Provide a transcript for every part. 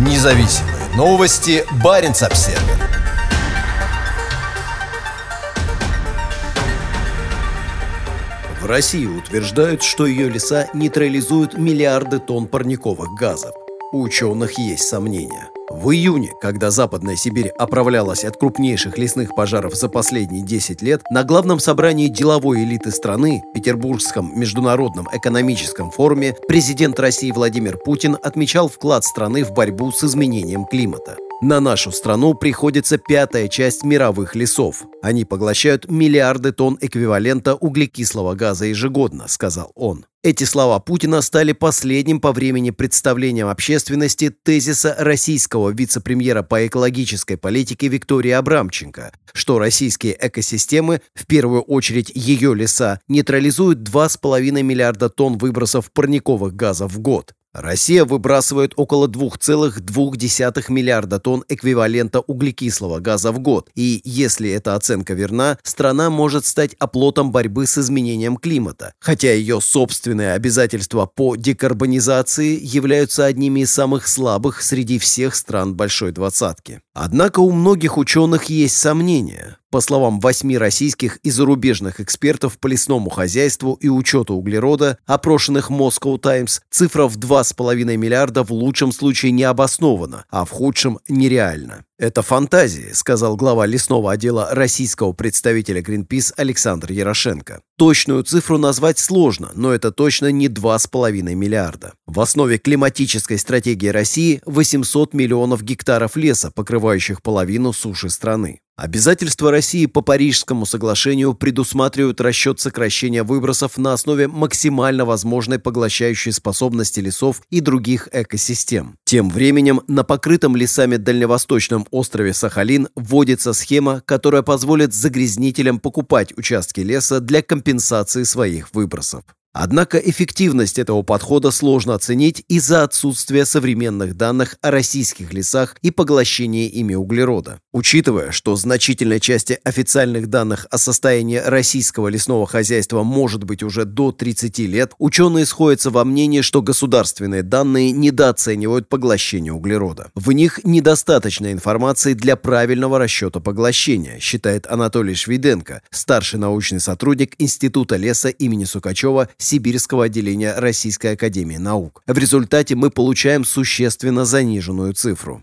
Независимые новости. Барин обсерва В России утверждают, что ее леса нейтрализуют миллиарды тонн парниковых газов. У ученых есть сомнения – в июне, когда Западная Сибирь оправлялась от крупнейших лесных пожаров за последние 10 лет, на главном собрании деловой элиты страны, Петербургском международном экономическом форуме, президент России Владимир Путин отмечал вклад страны в борьбу с изменением климата. На нашу страну приходится пятая часть мировых лесов. Они поглощают миллиарды тонн эквивалента углекислого газа ежегодно, сказал он. Эти слова Путина стали последним по времени представлением общественности тезиса российского вице-премьера по экологической политике Виктории Абрамченко, что российские экосистемы, в первую очередь ее леса, нейтрализуют 2,5 миллиарда тонн выбросов парниковых газов в год. Россия выбрасывает около 2,2 миллиарда тонн эквивалента углекислого газа в год, и если эта оценка верна, страна может стать оплотом борьбы с изменением климата, хотя ее собственные обязательства по декарбонизации являются одними из самых слабых среди всех стран Большой Двадцатки. Однако у многих ученых есть сомнения. По словам восьми российских и зарубежных экспертов по лесному хозяйству и учету углерода, опрошенных Moscow Times, цифра в 2,5 миллиарда в лучшем случае не обоснована, а в худшем нереальна. «Это фантазии», — сказал глава лесного отдела российского представителя Greenpeace Александр Ярошенко. Точную цифру назвать сложно, но это точно не 2,5 миллиарда. В основе климатической стратегии России 800 миллионов гектаров леса, покрывающих половину суши страны. Обязательства России по Парижскому соглашению предусматривают расчет сокращения выбросов на основе максимально возможной поглощающей способности лесов и других экосистем. Тем временем на покрытом лесами дальневосточном острове Сахалин вводится схема, которая позволит загрязнителям покупать участки леса для компенсации своих выбросов. Однако эффективность этого подхода сложно оценить из-за отсутствия современных данных о российских лесах и поглощении ими углерода. Учитывая, что значительной части официальных данных о состоянии российского лесного хозяйства может быть уже до 30 лет, ученые сходятся во мнении, что государственные данные недооценивают поглощение углерода. В них недостаточно информации для правильного расчета поглощения, считает Анатолий Швиденко, старший научный сотрудник Института леса имени Сукачева Сибирского отделения Российской Академии Наук. В результате мы получаем существенно заниженную цифру.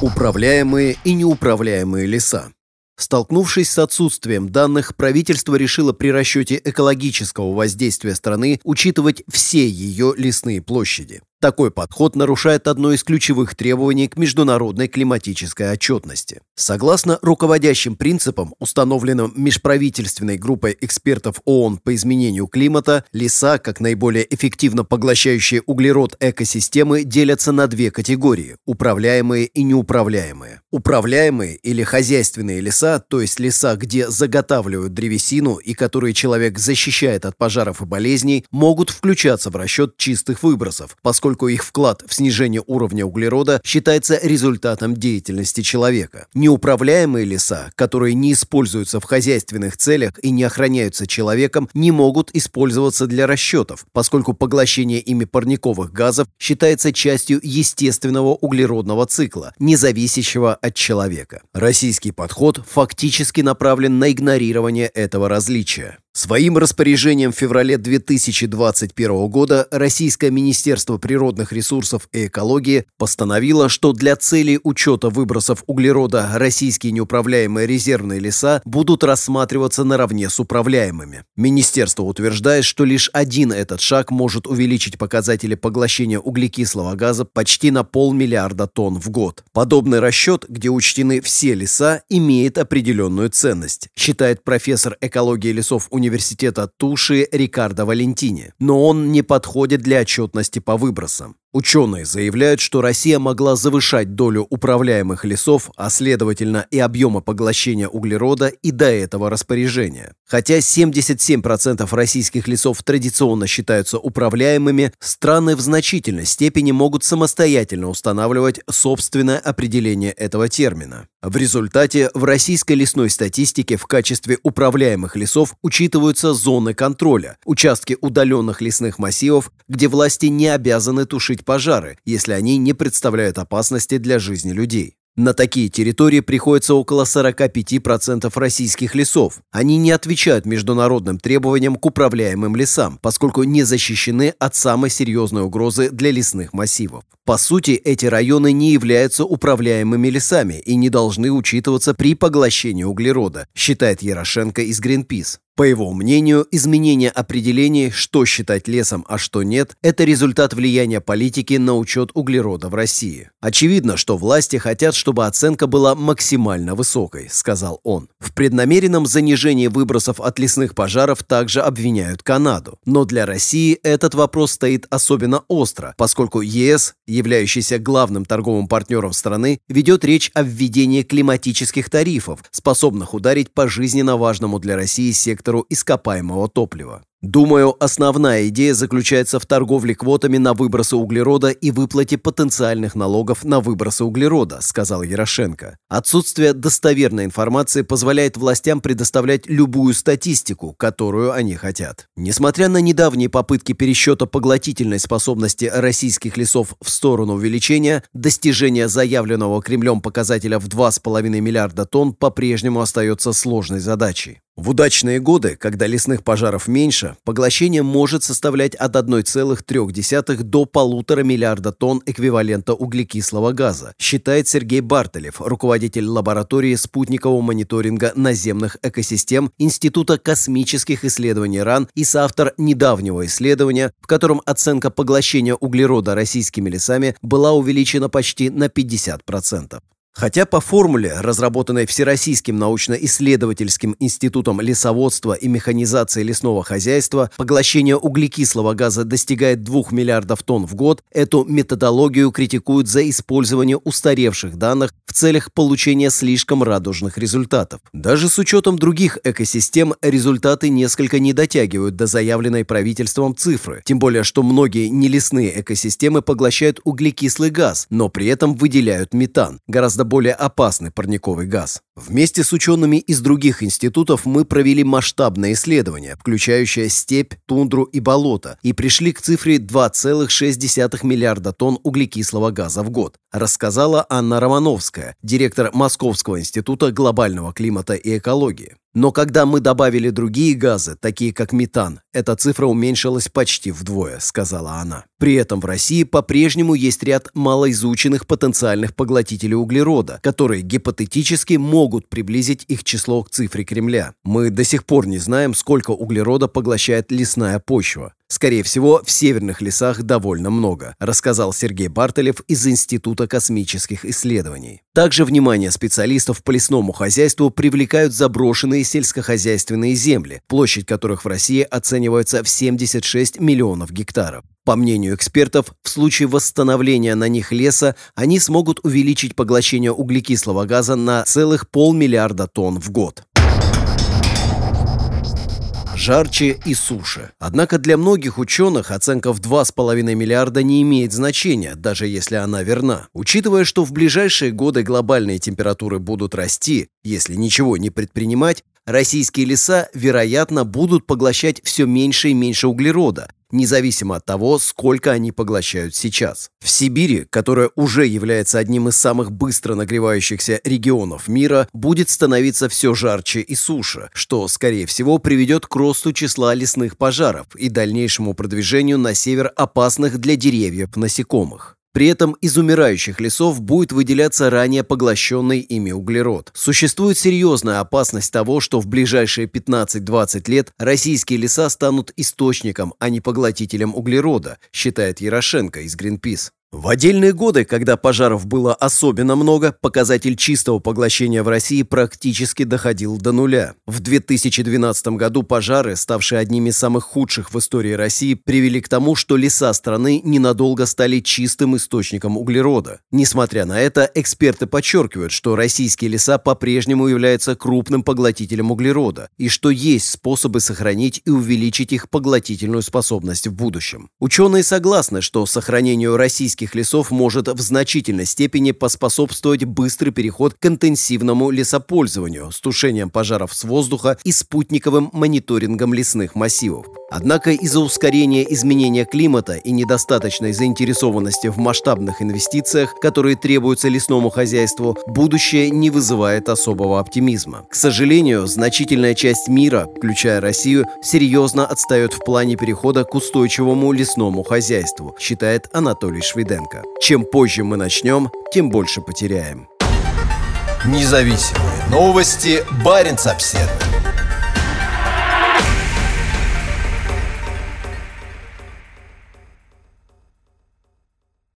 Управляемые и неуправляемые леса. Столкнувшись с отсутствием данных, правительство решило при расчете экологического воздействия страны учитывать все ее лесные площади. Такой подход нарушает одно из ключевых требований к международной климатической отчетности. Согласно руководящим принципам, установленным межправительственной группой экспертов ООН по изменению климата, леса, как наиболее эффективно поглощающие углерод экосистемы, делятся на две категории – управляемые и неуправляемые. Управляемые или хозяйственные леса, то есть леса, где заготавливают древесину и которые человек защищает от пожаров и болезней, могут включаться в расчет чистых выбросов, поскольку поскольку их вклад в снижение уровня углерода считается результатом деятельности человека. Неуправляемые леса, которые не используются в хозяйственных целях и не охраняются человеком, не могут использоваться для расчетов, поскольку поглощение ими парниковых газов считается частью естественного углеродного цикла, не зависящего от человека. Российский подход фактически направлен на игнорирование этого различия. Своим распоряжением в феврале 2021 года Российское Министерство природных ресурсов и экологии постановило, что для целей учета выбросов углерода российские неуправляемые резервные леса будут рассматриваться наравне с управляемыми. Министерство утверждает, что лишь один этот шаг может увеличить показатели поглощения углекислого газа почти на полмиллиарда тонн в год. Подобный расчет, где учтены все леса, имеет определенную ценность, считает профессор экологии лесов университета университета Туши Рикардо Валентини, но он не подходит для отчетности по выбросам. Ученые заявляют, что Россия могла завышать долю управляемых лесов, а следовательно и объема поглощения углерода и до этого распоряжения. Хотя 77% российских лесов традиционно считаются управляемыми, страны в значительной степени могут самостоятельно устанавливать собственное определение этого термина. В результате в российской лесной статистике в качестве управляемых лесов учитываются зоны контроля, участки удаленных лесных массивов, где власти не обязаны тушить гасить пожары, если они не представляют опасности для жизни людей. На такие территории приходится около 45% российских лесов. Они не отвечают международным требованиям к управляемым лесам, поскольку не защищены от самой серьезной угрозы для лесных массивов. По сути, эти районы не являются управляемыми лесами и не должны учитываться при поглощении углерода, считает Ярошенко из Greenpeace. По его мнению, изменение определений, что считать лесом, а что нет, это результат влияния политики на учет углерода в России. Очевидно, что власти хотят, чтобы оценка была максимально высокой, сказал он. В преднамеренном занижении выбросов от лесных пожаров также обвиняют Канаду. Но для России этот вопрос стоит особенно остро, поскольку ЕС, являющийся главным торговым партнером страны, ведет речь о введении климатических тарифов, способных ударить по жизненно важному для России сектору сектору ископаемого топлива. Думаю, основная идея заключается в торговле квотами на выбросы углерода и выплате потенциальных налогов на выбросы углерода, сказал Ярошенко. Отсутствие достоверной информации позволяет властям предоставлять любую статистику, которую они хотят. Несмотря на недавние попытки пересчета поглотительной способности российских лесов в сторону увеличения, достижение заявленного Кремлем показателя в 2,5 миллиарда тонн по-прежнему остается сложной задачей. В удачные годы, когда лесных пожаров меньше, поглощение может составлять от 1,3 до 1,5 миллиарда тонн эквивалента углекислого газа, считает Сергей Бартелев, руководитель лаборатории спутникового мониторинга наземных экосистем Института космических исследований РАН и соавтор недавнего исследования, в котором оценка поглощения углерода российскими лесами была увеличена почти на 50%. Хотя по формуле, разработанной Всероссийским научно-исследовательским институтом лесоводства и механизации лесного хозяйства, поглощение углекислого газа достигает 2 миллиардов тонн в год, эту методологию критикуют за использование устаревших данных в целях получения слишком радужных результатов. Даже с учетом других экосистем результаты несколько не дотягивают до заявленной правительством цифры, тем более что многие нелесные экосистемы поглощают углекислый газ, но при этом выделяют метан, гораздо гораздо более опасный парниковый газ. Вместе с учеными из других институтов мы провели масштабное исследование, включающее степь, тундру и болото, и пришли к цифре 2,6 миллиарда тонн углекислого газа в год, рассказала Анна Романовская, директор Московского института глобального климата и экологии. Но когда мы добавили другие газы, такие как метан, эта цифра уменьшилась почти вдвое, сказала она. При этом в России по-прежнему есть ряд малоизученных потенциальных поглотителей углерода, которые гипотетически могут приблизить их число к цифре Кремля. Мы до сих пор не знаем, сколько углерода поглощает лесная почва. Скорее всего, в северных лесах довольно много, рассказал Сергей Бартелев из Института космических исследований. Также внимание специалистов по лесному хозяйству привлекают заброшенные сельскохозяйственные земли, площадь которых в России оценивается в 76 миллионов гектаров. По мнению экспертов, в случае восстановления на них леса они смогут увеличить поглощение углекислого газа на целых полмиллиарда тонн в год жарче и суше. Однако для многих ученых оценка в 2,5 миллиарда не имеет значения, даже если она верна. Учитывая, что в ближайшие годы глобальные температуры будут расти, если ничего не предпринимать, российские леса, вероятно, будут поглощать все меньше и меньше углерода, независимо от того, сколько они поглощают сейчас. В Сибири, которая уже является одним из самых быстро нагревающихся регионов мира, будет становиться все жарче и суше, что, скорее всего, приведет к росту числа лесных пожаров и дальнейшему продвижению на север опасных для деревьев насекомых. При этом из умирающих лесов будет выделяться ранее поглощенный ими углерод. Существует серьезная опасность того, что в ближайшие 15-20 лет российские леса станут источником, а не поглотителем углерода, считает Ярошенко из Greenpeace. В отдельные годы, когда пожаров было особенно много, показатель чистого поглощения в России практически доходил до нуля. В 2012 году пожары, ставшие одними из самых худших в истории России, привели к тому, что леса страны ненадолго стали чистым источником углерода. Несмотря на это, эксперты подчеркивают, что российские леса по-прежнему являются крупным поглотителем углерода и что есть способы сохранить и увеличить их поглотительную способность в будущем. Ученые согласны, что сохранению российских российских лесов может в значительной степени поспособствовать быстрый переход к интенсивному лесопользованию с тушением пожаров с воздуха и спутниковым мониторингом лесных массивов. Однако из-за ускорения изменения климата и недостаточной заинтересованности в масштабных инвестициях, которые требуются лесному хозяйству, будущее не вызывает особого оптимизма. К сожалению, значительная часть мира, включая Россию, серьезно отстает в плане перехода к устойчивому лесному хозяйству, считает Анатолий Швиденко. Чем позже мы начнем, тем больше потеряем. Независимые новости. Барин обседный.